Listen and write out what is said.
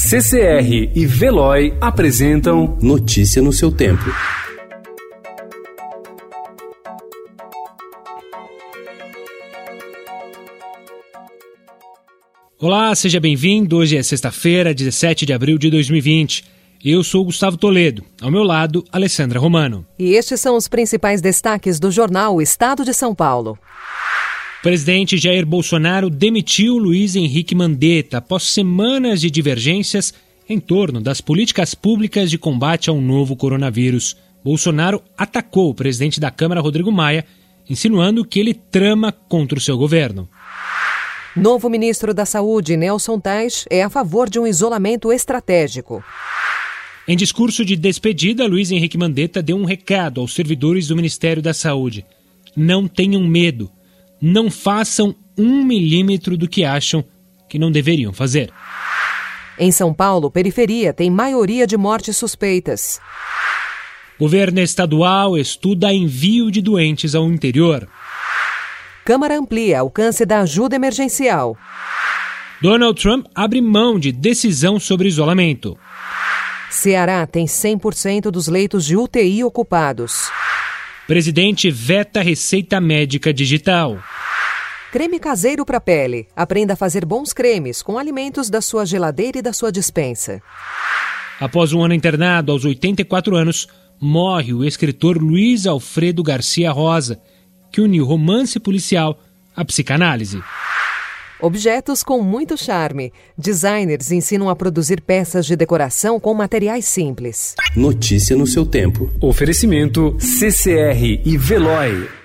CCR e Veloy apresentam Notícia no seu tempo. Olá, seja bem-vindo. Hoje é sexta-feira, 17 de abril de 2020. Eu sou Gustavo Toledo. Ao meu lado, Alessandra Romano. E estes são os principais destaques do jornal Estado de São Paulo. O presidente Jair Bolsonaro demitiu Luiz Henrique Mandetta após semanas de divergências em torno das políticas públicas de combate ao novo coronavírus. Bolsonaro atacou o presidente da Câmara, Rodrigo Maia, insinuando que ele trama contra o seu governo. Novo ministro da Saúde, Nelson Tais, é a favor de um isolamento estratégico. Em discurso de despedida, Luiz Henrique Mandetta deu um recado aos servidores do Ministério da Saúde: não tenham medo, não façam um milímetro do que acham que não deveriam fazer. Em São Paulo, periferia tem maioria de mortes suspeitas. Governo estadual estuda envio de doentes ao interior. Câmara amplia alcance da ajuda emergencial. Donald Trump abre mão de decisão sobre isolamento. Ceará tem 100% dos leitos de UTI ocupados. Presidente veta receita médica digital. Creme caseiro para pele. Aprenda a fazer bons cremes com alimentos da sua geladeira e da sua dispensa. Após um ano internado, aos 84 anos, morre o escritor Luiz Alfredo Garcia Rosa, que uniu romance policial à psicanálise. Objetos com muito charme. Designers ensinam a produzir peças de decoração com materiais simples. Notícia no seu tempo. Oferecimento CCR e Veloy.